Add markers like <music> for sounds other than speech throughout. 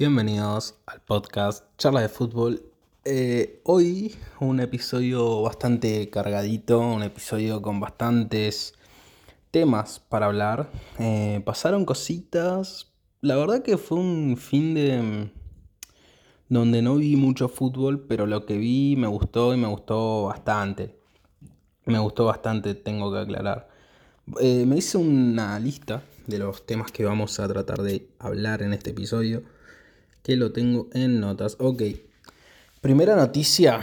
Bienvenidos al podcast Charla de Fútbol. Eh, hoy un episodio bastante cargadito, un episodio con bastantes temas para hablar. Eh, pasaron cositas. La verdad que fue un fin de mm, donde no vi mucho fútbol, pero lo que vi me gustó y me gustó bastante. Me gustó bastante, tengo que aclarar. Eh, me hice una lista de los temas que vamos a tratar de hablar en este episodio que lo tengo en notas. Ok. Primera noticia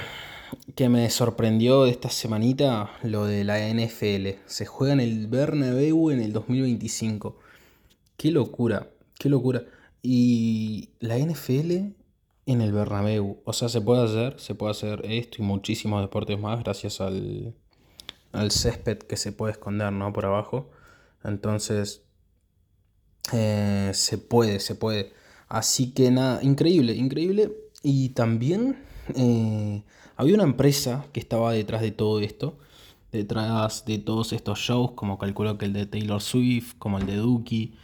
que me sorprendió esta semanita, lo de la NFL. Se juega en el Bernabéu en el 2025. Qué locura, qué locura. Y la NFL en el Bernabéu. O sea, se puede hacer, se puede hacer esto y muchísimos deportes más gracias al, al césped que se puede esconder, ¿no? Por abajo. Entonces, eh, se puede, se puede. Así que nada, increíble, increíble. Y también eh, había una empresa que estaba detrás de todo esto, detrás de todos estos shows, como calculo que el de Taylor Swift, como el de Dookie,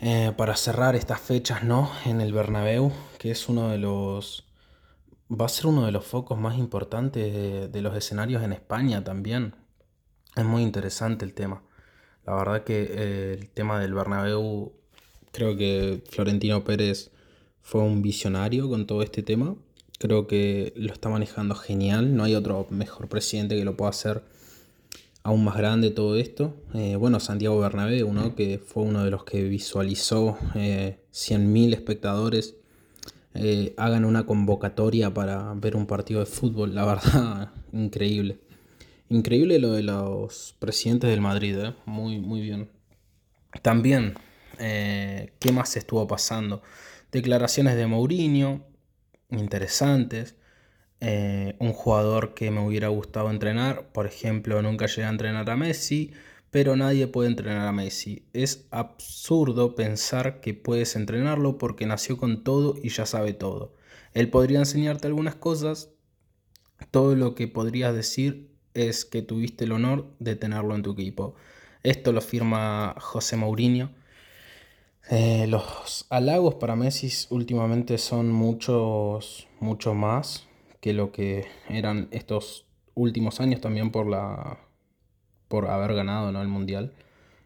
eh, para cerrar estas fechas, ¿no? En el Bernabéu, que es uno de los... Va a ser uno de los focos más importantes de, los escenarios en España también. Es muy interesante el tema. La verdad que eh, el tema del Bernabéu Creo que Florentino Pérez fue un visionario con todo este tema. Creo que lo está manejando genial. No hay otro mejor presidente que lo pueda hacer aún más grande todo esto. Eh, bueno, Santiago Bernabéu, ¿no? que fue uno de los que visualizó eh, 100.000 espectadores eh, hagan una convocatoria para ver un partido de fútbol. La <laughs> verdad, increíble. Increíble lo de los presidentes del Madrid, ¿eh? muy, muy bien. También eh, ¿Qué más estuvo pasando? Declaraciones de Mourinho, interesantes. Eh, un jugador que me hubiera gustado entrenar, por ejemplo, nunca llegué a entrenar a Messi, pero nadie puede entrenar a Messi. Es absurdo pensar que puedes entrenarlo porque nació con todo y ya sabe todo. Él podría enseñarte algunas cosas, todo lo que podrías decir es que tuviste el honor de tenerlo en tu equipo. Esto lo firma José Mourinho eh, los halagos para Messi últimamente son muchos, mucho más que lo que eran estos últimos años también por la por haber ganado ¿no? el mundial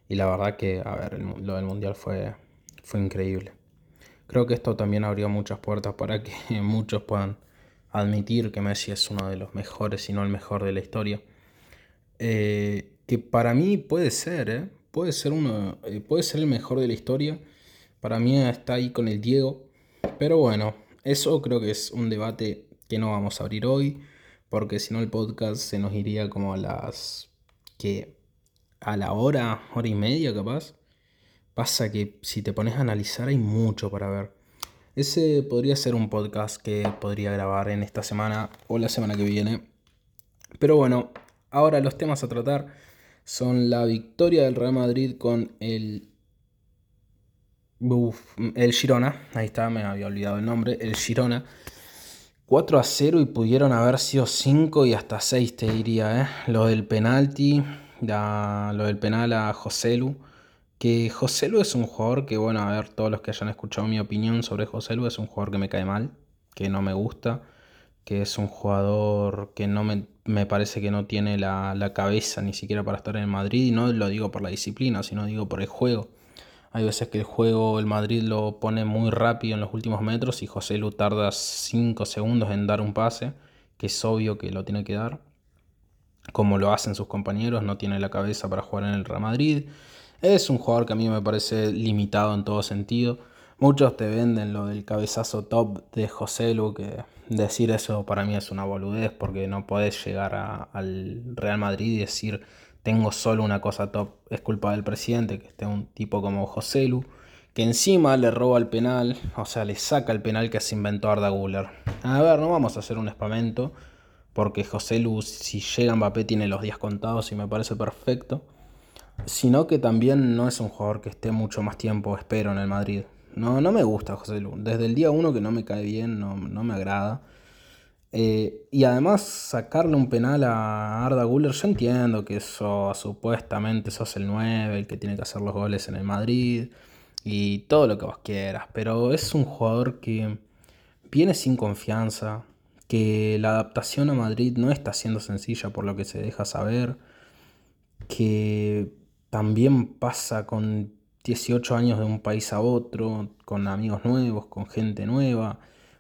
y la verdad que a ver lo del mundial fue fue increíble creo que esto también abrió muchas puertas para que <laughs> muchos puedan admitir que Messi es uno de los mejores si no el mejor de la historia eh, que para mí puede ser ¿eh? Puede ser uno, eh, puede ser el mejor de la historia. Para mí está ahí con el Diego. Pero bueno, eso creo que es un debate que no vamos a abrir hoy. Porque si no el podcast se nos iría como a las... que a la hora, hora y media capaz. Pasa que si te pones a analizar hay mucho para ver. Ese podría ser un podcast que podría grabar en esta semana o la semana que viene. Pero bueno, ahora los temas a tratar son la victoria del Real Madrid con el. el Girona. Ahí está, me había olvidado el nombre. El Girona. 4 a 0 y pudieron haber sido 5 y hasta 6, te diría. ¿eh? Lo del penalti, lo del penal a Joselu. Que Joselu es un jugador que, bueno, a ver, todos los que hayan escuchado mi opinión sobre Joselu, es un jugador que me cae mal, que no me gusta que es un jugador que no me, parece que no tiene la, cabeza ni siquiera para estar en Madrid, y no lo digo por la disciplina, sino digo por el juego. Hay veces que el juego, el Madrid lo pone muy rápido en los últimos metros y José Lu tarda 5 segundos en dar un pase, que es obvio que lo tiene que dar. Como lo hacen sus compañeros, no tiene la cabeza para jugar en el Real Madrid. Es un jugador que a mí me parece limitado en todo sentido. Muchos te venden lo del cabezazo top de José Lu, que decir eso para mí es una boludez, porque no podés llegar al Real Madrid y decir tengo solo una cosa top. Es culpa del presidente, que esté un tipo como José Lu, que encima le roba el penal, o sea, le saca el penal que se inventó Arda Guller. A ver, no vamos a hacer un espamento, porque José Lu, si llega Mbappé, tiene los días contados y me parece perfecto. Sino que también no es un jugador que esté mucho más tiempo, espero, en el Madrid. No, no me gusta José Lu. Desde el día uno que no me cae bien, no, me agrada. Eh, y además sacarle un penal a Arda Guller, yo entiendo que eso supuestamente sos el 9, el que tiene que hacer los goles en el Madrid. y todo lo que vos quieras, pero es un jugador que viene sin confianza, que la adaptación a Madrid no está siendo sencilla por lo que se deja saber, que también pasa con 18 años de un país a otro, con amigos nuevos, con gente nueva,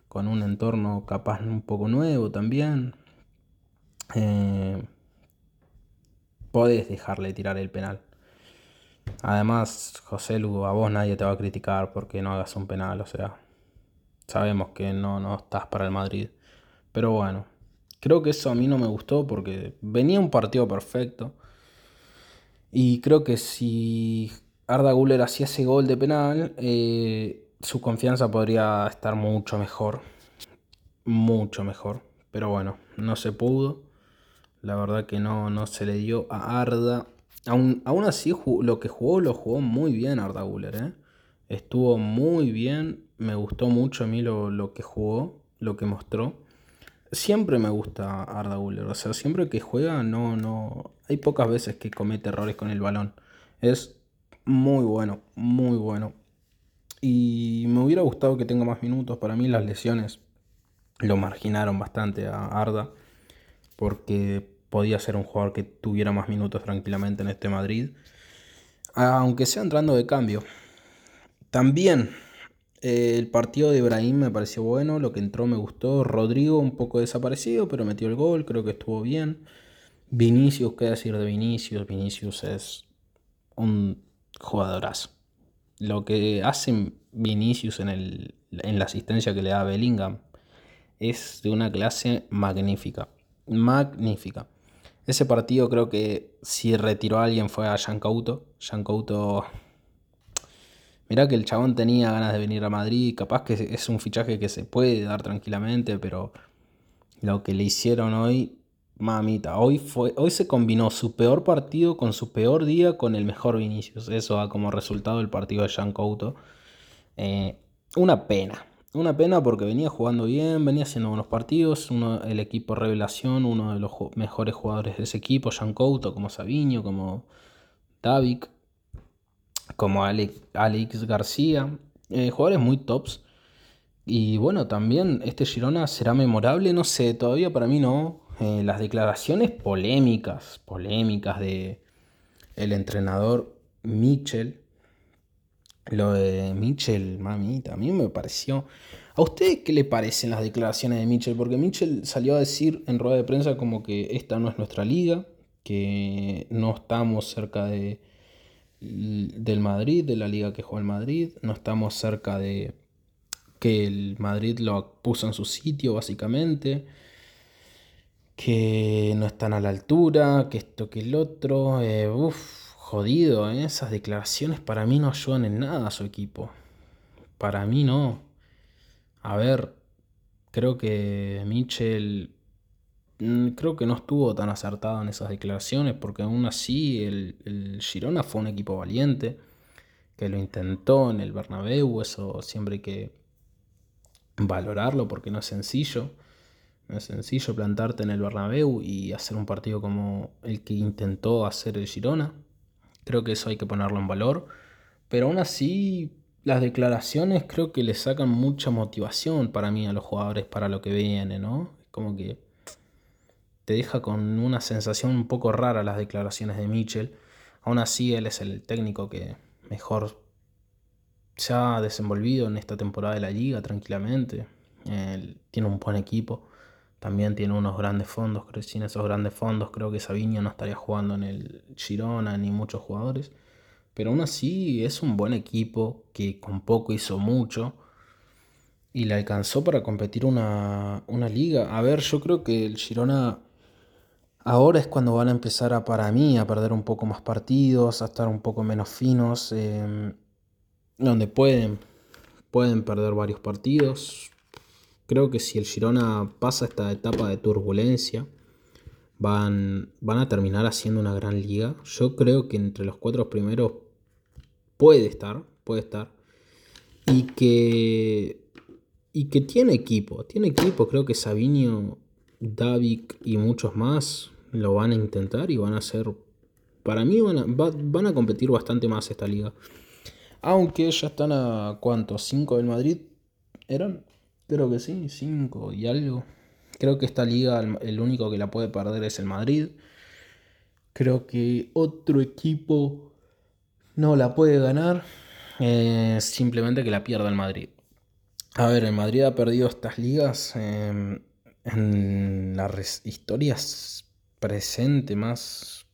con un entorno capaz un poco nuevo también. Eh, podés dejarle tirar el penal. Además, José Lugo, a vos nadie te va a criticar porque no hagas un penal, o sea, sabemos que no, no estás para el Madrid. Pero bueno, creo que eso a mí no me gustó porque venía un partido perfecto. Y creo que si Arda Guller hacía ese gol de penal, eh, su confianza podría estar mucho mejor. Mucho mejor. Pero bueno, no se pudo. La verdad que no, no se le dio a Arda. Aún, aún así, lo que jugó, lo jugó muy bien Arda Guller. ¿eh? Estuvo muy bien. Me gustó mucho a mí lo, lo que jugó, lo que mostró. Siempre me gusta Arda Guller. O sea, siempre que juega, no, no. Hay pocas veces que comete errores con el balón. Es muy bueno, muy bueno. Y me hubiera gustado que tenga más minutos. Para mí las lesiones lo marginaron bastante a Arda. Porque podía ser un jugador que tuviera más minutos tranquilamente en este Madrid. Aunque sea entrando de cambio. También eh, el partido de Ibrahim me pareció bueno. Lo que entró me gustó. Rodrigo un poco desaparecido, pero metió el gol. Creo que estuvo bien. Vinicius, ¿qué decir de Vinicius? Vinicius es un jugadorazo. Lo que hace Vinicius en, el, en la asistencia que le da a Bellingham es de una clase magnífica. Magnífica. Ese partido creo que si retiró a alguien fue a. Jean Couto. Mirá que el chabón tenía ganas de venir a Madrid. Capaz que es un fichaje que se puede dar tranquilamente, pero lo que le hicieron hoy Mamita, hoy, fue, hoy se combinó su peor partido con su peor día con el mejor Vinicius. Eso da como resultado el partido de Jean Couto. Eh, una pena. Una pena porque venía jugando bien, venía haciendo buenos partidos. Uno, el equipo revelación, uno de los mejores jugadores de ese equipo, Jean Couto, como Sabiño, como David, como Alex, García. Eh, jugadores muy tops. Y bueno, también este Girona será memorable, no sé, todavía para mí no. Eh, las declaraciones polémicas, polémicas de el entrenador Mitchell. Lo de Mitchell, mamita, a mí me pareció... ¿A usted qué le parecen las declaraciones de Mitchell? Porque Mitchell salió a decir en rueda de prensa como que esta no es nuestra liga, que no estamos cerca de, del Madrid, de la liga que juega el Madrid, no estamos cerca de que el Madrid lo puso en su sitio básicamente que no están a la altura, que esto, que el otro. Eh, jodido, ¿eh? esas declaraciones para mí no ayudan en nada a su equipo. Para mí no. A ver, creo que Mitchell mm, creo que no estuvo tan acertado en esas declaraciones, porque aún así el, el, Girona fue un equipo valiente, que lo intentó en el Bernabéu, eso siempre hay que valorarlo porque no es sencillo. Es sencillo plantarte en el Bernabéu y hacer un partido como el que intentó hacer el Girona. Creo que eso hay que ponerlo en valor. Pero aún así, las declaraciones creo que le sacan mucha motivación para mí a los jugadores para lo que viene, ¿no? Como que te deja con una sensación un poco rara las declaraciones de Mitchell. Aún así, él es el técnico que mejor se ha desenvolvido en esta temporada de la liga tranquilamente. Él tiene un buen equipo. También tiene unos grandes fondos, sin esos grandes fondos creo que Sabiño no estaría jugando en el Girona ni muchos jugadores. Pero aún así es un buen equipo que con poco hizo mucho y le alcanzó para competir una, liga. A ver, yo creo que el Girona ahora es cuando van a empezar a, para mí, a perder un poco más partidos, a estar un poco menos finos, em, donde pueden, pueden perder varios partidos. Creo que si el Girona pasa esta etapa de turbulencia, van, van a terminar haciendo una gran liga. Yo creo que entre los cuatro primeros puede estar, puede estar. Y que, y que tiene equipo, tiene equipo. Creo que Sabinio, David y muchos más lo van a intentar y van a hacer, para mí van a, van a competir bastante más esta liga. Aunque ya están a cuánto, 5 del Madrid. ¿Eran? Creo que sí, 5 y algo. Creo que esta liga el único que la puede perder es el Madrid. Creo que otro equipo no la puede ganar. Eh, simplemente que la pierda el Madrid. A ver, el Madrid ha perdido estas ligas em, en las historias presente más.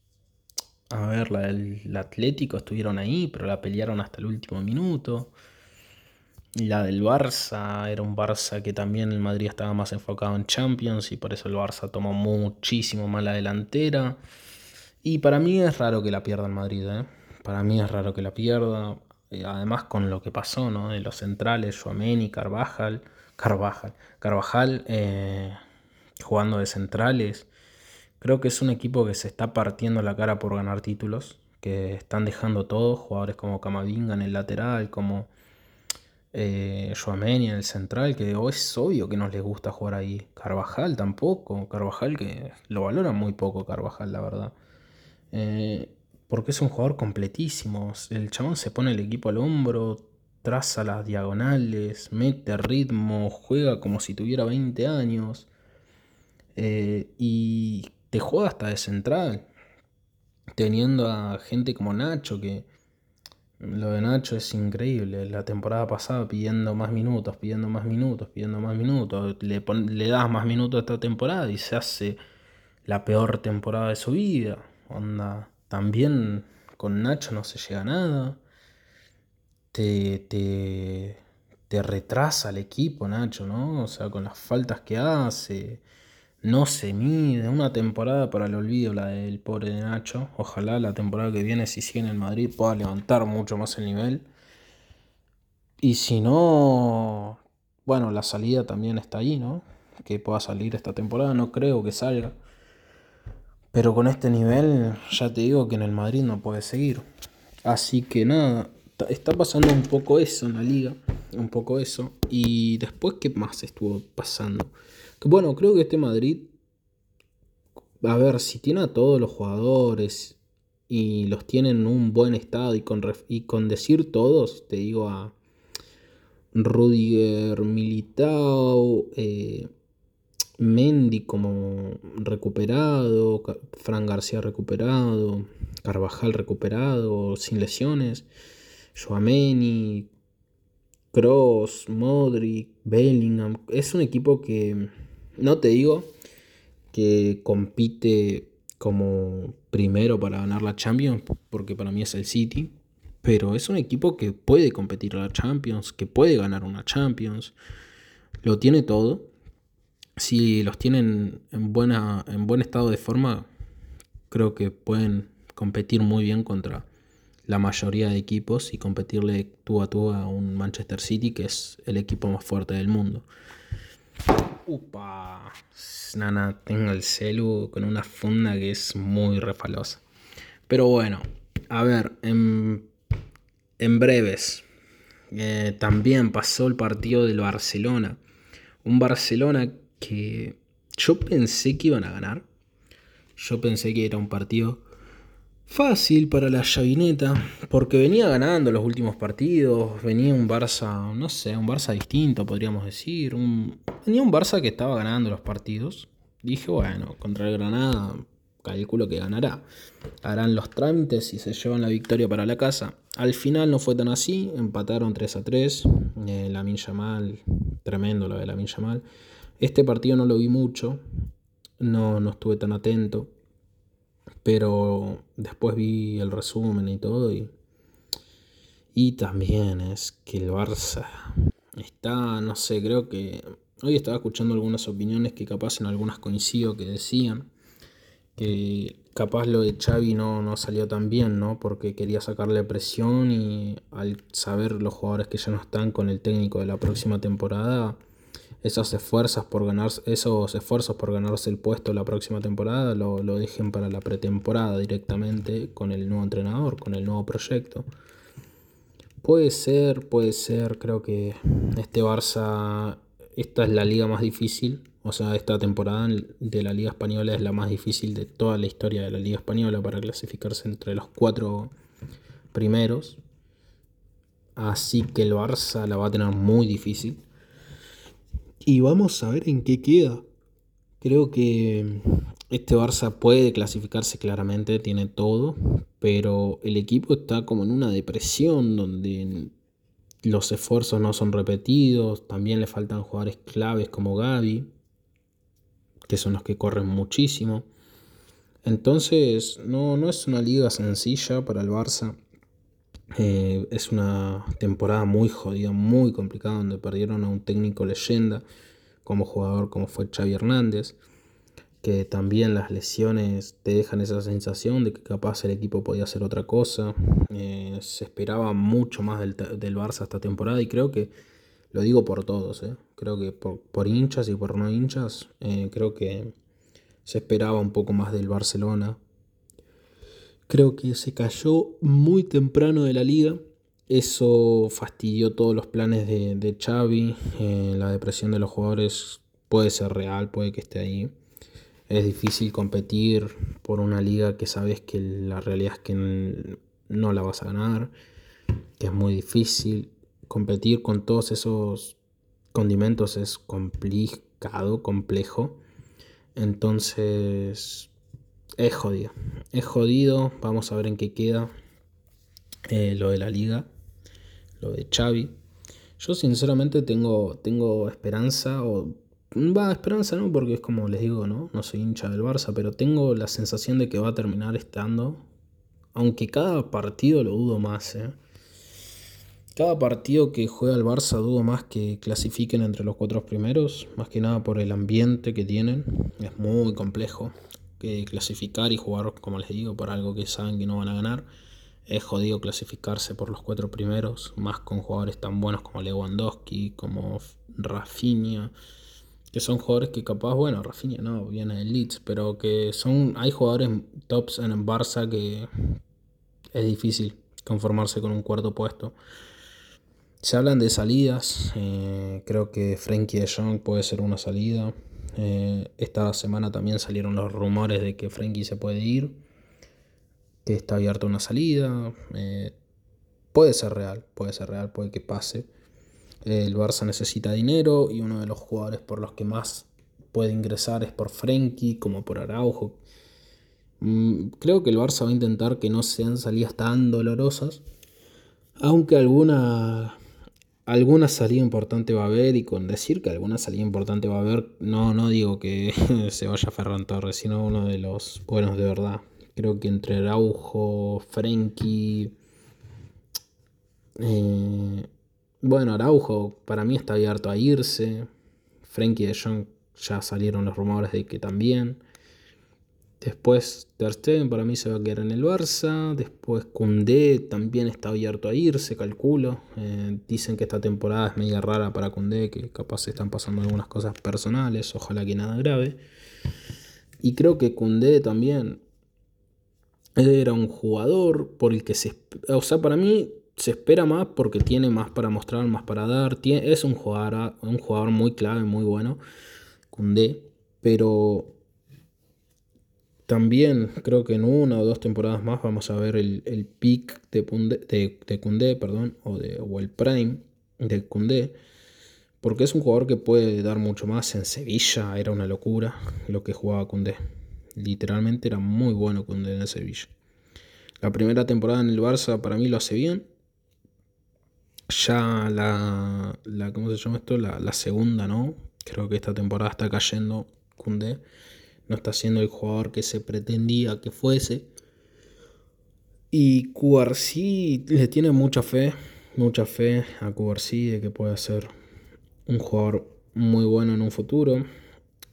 A ver, la del Atlético estuvieron ahí, pero la pelearon hasta el último minuto. La del Barça era un Barça que también el Madrid estaba más enfocado en Champions y por eso el Barça tomó muchísimo más la delantera. Y para mí es raro que la pierda el Madrid, ¿eh? Para mí es raro que la pierda. Eh, además con lo que pasó, ¿no? De los centrales, y Carvajal, Carvajal, Carvajal eh, jugando de centrales. Creo que es un equipo que se está partiendo la cara por ganar títulos, que están dejando todo, jugadores como Camavinga en el lateral, como eh, en el central, que es obvio que no les gusta jugar ahí. Carvajal tampoco, Carvajal que lo valora muy poco Carvajal, la verdad. Eh, porque es un jugador completísimo. El chabón se pone el equipo al hombro, traza las diagonales, mete ritmo, juega como si tuviera 20 años. Eh, y te juega hasta de central. Teniendo a gente como Nacho, que lo de Nacho es increíble. La temporada pasada pidiendo más minutos, pidiendo más minutos, pidiendo más minutos. Le, le das más minutos a esta temporada y se hace la peor temporada de su vida. Onda, también con Nacho no se llega a nada. Te, te, te retrasa el equipo, Nacho, ¿no? O sea, con las faltas que hace no se mide. Una temporada para el olvido, la del pobre de Nacho. Ojalá la temporada que viene, si sigue en el Madrid, pueda levantar mucho más el nivel. Y si no, bueno, la salida también está ahí, ¿no? Que pueda salir esta temporada, no creo que salga. Pero con este nivel, ya te digo que en el Madrid no puede seguir. Así que nada, está pasando un poco eso en la liga. Un poco eso. Y después, ¿qué más estuvo pasando? Bueno, creo que este Madrid, a ver, si tiene a todos los jugadores y los tiene en un buen estado y con, y con decir todos, te digo a Rudiger, Militao, eh, Mendy como recuperado, Fran García recuperado, Carvajal recuperado, sin lesiones, Joameni, Cross, Modric, Bellingham. Es un equipo que no te digo que compite como primero para ganar la Champions, porque para mí es el City, pero es un equipo que puede competir a la Champions, que puede ganar una Champions, lo tiene todo. Si los tienen en, buena, en buen estado de forma, creo que pueden competir muy bien contra la mayoría de equipos y competirle tú a tú a un Manchester City que es el equipo más fuerte del mundo. Upa, nana, tengo el celu con una funda que es muy refalosa. Pero bueno, a ver, en, breves, eh, también pasó el partido del Barcelona. Un Barcelona que yo pensé que iban a ganar. Yo pensé que era un partido Fácil para la llavineta, porque venía ganando los últimos partidos, venía un Barça, no sé, un Barça distinto, podríamos decir. Un, venía un Barça que estaba ganando los partidos. Dije, bueno, contra el Granada calculo que ganará. Harán los trámites y se llevan la victoria para la casa. Al final no fue tan así, empataron 3 a 3. Eh, la Mincha mal, tremendo lo de la Mincha mal. Este partido no lo vi mucho, no, no estuve tan atento. Pero después vi el resumen y todo y, y también es que el Barça está, no sé, creo que hoy estaba escuchando algunas opiniones que capaz en algunas coincido que decían que capaz lo de Xavi no, no salió tan bien, ¿no? Porque quería sacarle presión y al saber los jugadores que ya no están con el técnico de la próxima temporada, esos esfuerzos por ganarse, esos esfuerzos por ganarse el puesto la próxima temporada lo, dejen para la pretemporada directamente con el nuevo entrenador, con el nuevo proyecto. Puede ser, puede ser, creo que este Barça, esta es la liga más difícil, o sea, esta temporada de la Liga Española es la más difícil de toda la historia de la Liga Española para clasificarse entre los cuatro primeros. Así que el Barça la va a tener muy difícil. Y vamos a ver en qué queda. Creo que este Barça puede clasificarse claramente, tiene todo, pero el equipo está como en una depresión donde los esfuerzos no son repetidos, también le faltan jugadores claves como Gaby, que son los que corren muchísimo. Entonces, no, no es una liga sencilla para el Barça. Eh, es una temporada muy jodida, muy complicada, donde perdieron a un técnico leyenda como jugador como fue Xavi Hernández, que también las lesiones te dejan esa sensación de que capaz el equipo podía hacer otra cosa. Eh, se esperaba mucho más del, del, Barça esta temporada y creo que, lo digo por todos, eh, creo que por, hinchas y por no hinchas, creo que se esperaba un poco más del Barcelona. Creo que se cayó muy temprano de la liga. Eso fastidió todos los planes de, de Xavi. Eh, la depresión de los jugadores puede ser real, puede que esté ahí. Es difícil competir por una liga que sabes que la realidad es que no la vas a ganar. Que es muy difícil. Competir con todos esos condimentos es complicado, complejo. Entonces, es jodido. Es jodido. Vamos a ver en qué queda eh, lo de la liga, lo de Xavi. Yo sinceramente tengo, tengo esperanza, o va, esperanza no, porque es como les digo, ¿no? No soy hincha del Barça, pero tengo la sensación de que va a terminar estando, aunque cada partido lo dudo más, ¿eh? Cada partido que juega el Barça dudo más que clasifiquen entre los cuatro primeros, más que nada por el ambiente que tienen. Es muy complejo clasificar y jugar, como les digo, por algo que saben que no van a ganar. Es jodido clasificarse por los cuatro primeros, más con jugadores tan buenos como Lewandowski, como Rafinha, que son jugadores que capaz, bueno, Rafinha no, viene del Leeds, pero que son, hay jugadores tops en Barça que es difícil conformarse con un cuarto puesto. Se hablan de salidas, eh, creo que Frankie de Jong puede ser una salida. Eh, esta semana también salieron los rumores de que Frankie se puede ir, que está abierta una salida. Eh, puede ser real, puede ser real, puede que pase. El Barça necesita dinero y uno de los jugadores por los que más puede ingresar es por Frankie, como por Araujo. Mm, creo que el Barça va a intentar que no sean salidas tan dolorosas, aunque alguna alguna salida importante va a haber y con decir que alguna salida importante va a haber, no, no digo que <laughs> se vaya Ferran Torres, sino uno de los buenos de verdad. Creo que entre Araujo, Frenkie... Eh, bueno, Araujo para mí está abierto a irse. Frenkie de Jong ya salieron los rumores de que también. Después Ter Stegen para mí se va a quedar en el Barça. Después Koundé también está abierto a irse, calculo. Eh, dicen que esta temporada es media rara para Koundé, que capaz se están pasando algunas cosas personales, ojalá que nada grave. Y creo que Koundé también era un jugador por el que se... O sea, para mí se espera más porque tiene más para mostrar, más para dar. es un jugador, un jugador muy clave, muy bueno, Koundé. Pero también creo que en una o dos temporadas más vamos a ver el, el peak de, de, perdón, o, de, o el prime de Cundé, porque es un jugador que puede dar mucho más. En Sevilla era una locura lo que jugaba Cundé. Literalmente era muy bueno Cundé en Sevilla. La primera temporada en el Barça para mí lo hace bien. Ya la, la ¿cómo se llama esto? La, la segunda, ¿no? Creo que esta temporada está cayendo Cundé no está siendo el jugador que se pretendía que fuese. Y Cubarsí le tiene mucha fe, mucha fe a Cubarsí de que puede ser un jugador muy bueno en un futuro.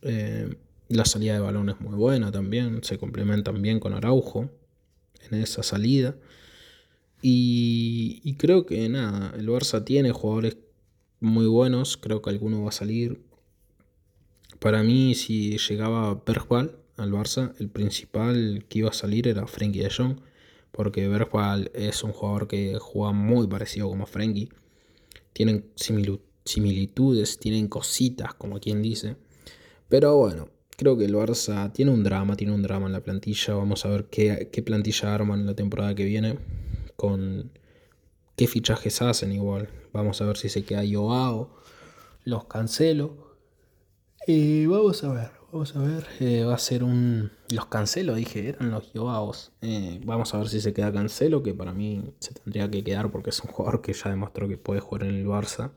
Eh, la salida de balón es muy buena también, se complementan bien con Araujo en esa salida. Y, y, creo que nada, el Barça tiene jugadores muy buenos, creo que alguno va a salir. Para mí, si llegaba Bergwall al Barça, el principal que iba a salir era Frenkie de Jong, porque Bergwall es un jugador que juega muy parecido como Frenkie. Tienen similitudes, tienen cositas, como quien dice. Pero bueno, creo que el Barça tiene un drama, tiene un drama en la plantilla. Vamos a ver qué, qué plantilla arman la temporada que viene. Con qué fichajes hacen igual. Vamos a ver si se queda Joao, los cancelo. Y vamos a ver, vamos a ver. Eh, va a ser un... Los cancelo, dije, eran los Joaos. Eh, vamos a ver si se queda cancelo, que para mí se tendría que quedar porque es un jugador que ya demostró que puede jugar en el Barça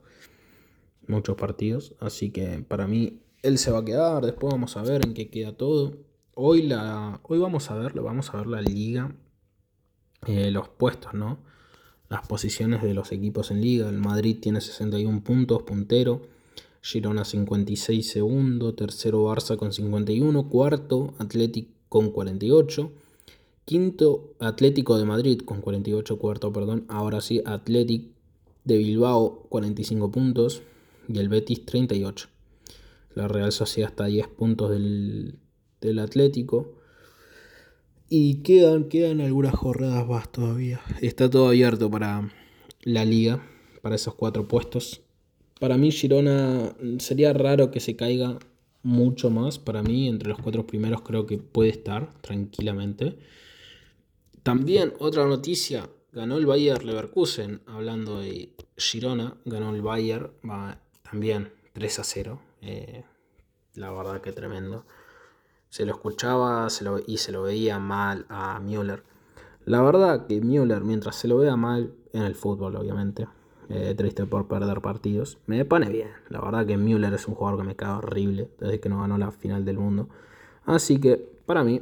muchos partidos. Así que para mí él se va a quedar. Después vamos a ver en qué queda todo. Hoy, la, hoy vamos a ver, vamos a ver la liga, eh, los puestos, ¿no? las posiciones de los equipos en liga. El Madrid tiene 61 puntos, puntero. Girona 56 segundo, tercero Barça con 51, cuarto Atlético con 48, quinto Atlético de Madrid con 48, cuarto, perdón, ahora sí Atlético de Bilbao 45 puntos y el Betis 38. La Real Sociedad está a 10 puntos del, del Atlético. Y quedan, quedan algunas jornadas más todavía. Está todo abierto para la liga, para esos cuatro puestos. Para mí Girona sería raro que se caiga mucho más. Para mí, entre los cuatro primeros creo que puede estar tranquilamente. También otra noticia, ganó el Bayer Leverkusen, hablando de Girona, ganó el Bayer, va, también 3 a 0. Eh, la verdad que tremendo se lo escuchaba y se lo veía mal a Müller. La verdad que Müller, mientras se lo vea mal en el fútbol, obviamente, eh, triste por perder partidos, me pone bien. La verdad que Müller es un jugador que me cae horrible desde que no ganó la final del mundo. Así que para mí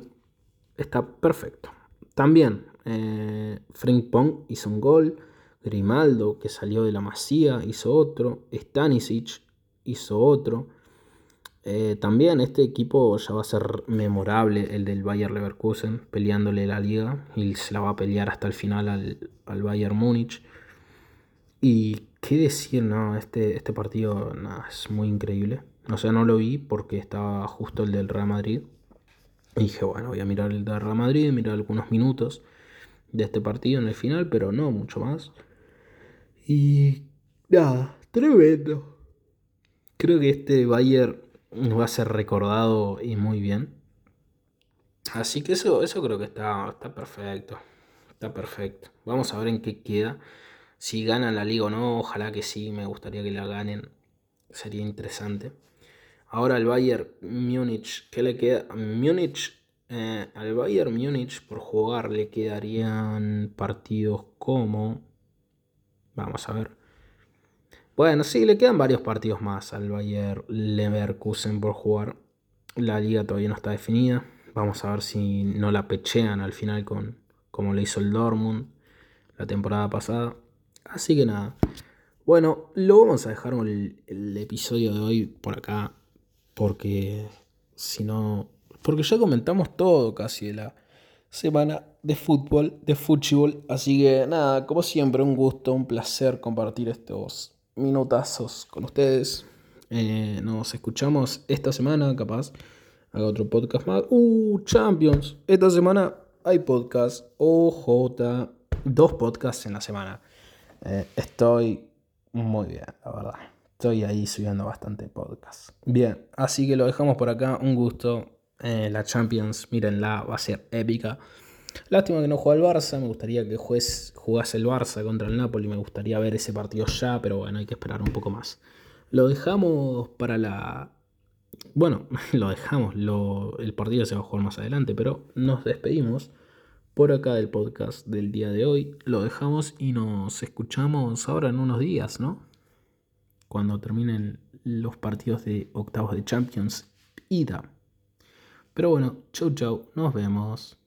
está perfecto. También eh, Frank Pong hizo un gol. Grimaldo, que salió de la Masía, hizo otro. Stanisic hizo otro. Eh, también este equipo ya va a ser memorable, el del Bayer Leverkusen, peleándole la liga y se la va a pelear hasta el final al, al Bayern Múnich. Y qué decir, no, este, este partido es muy increíble. O sea, no lo vi porque estaba justo el del Real Madrid. Y dije, bueno, voy a mirar el del Real Madrid, mirar algunos minutos de este partido en el final, pero no mucho más. Y nada, tremendo. Creo que este Bayern va a ser recordado y muy bien. Así que eso, eso creo que está, está perfecto. Está perfecto. Vamos a ver en qué queda. Si ganan la liga o no, ojalá que sí, me gustaría que la ganen. Sería interesante. Ahora el Bayern Múnich, ¿qué le queda? Múnich, eh, al Bayern Múnich por jugar le quedarían partidos como... Vamos a ver. Bueno, sí, le quedan varios partidos más al Bayer Leverkusen por jugar. La liga todavía no está definida. Vamos a ver si no la pechean al final con como le hizo el Dortmund la temporada pasada. Así que nada. Bueno, lo vamos a dejar el, el episodio de hoy por acá. Porque si no. Porque ya comentamos todo casi de la semana de fútbol, de fútbol. Así que nada, como siempre, un gusto, un placer compartir estos minutazos con ustedes. Eh, nos escuchamos esta semana, capaz. Haga otro podcast más. Uh, Champions. Esta semana hay podcast. OJ. Dos podcasts en la semana. Eh, estoy muy bien, la verdad. Estoy ahí subiendo bastante podcast. Bien, así que lo dejamos por acá. Un gusto. Eh, la Champions, mírenla, va a ser épica. Lástima que no juega el Barça, me gustaría que jugase el Barça contra el Napoli, me gustaría ver ese partido ya, pero bueno, hay que esperar un poco más. Lo dejamos para la... Bueno, <laughs> lo dejamos, el partido se va a jugar más adelante, pero nos despedimos por acá del podcast del día de hoy. Lo dejamos y nos escuchamos ahora en unos días, ¿no? Cuando terminen los partidos de octavos de Champions, ida. Pero bueno, chau chau, nos vemos.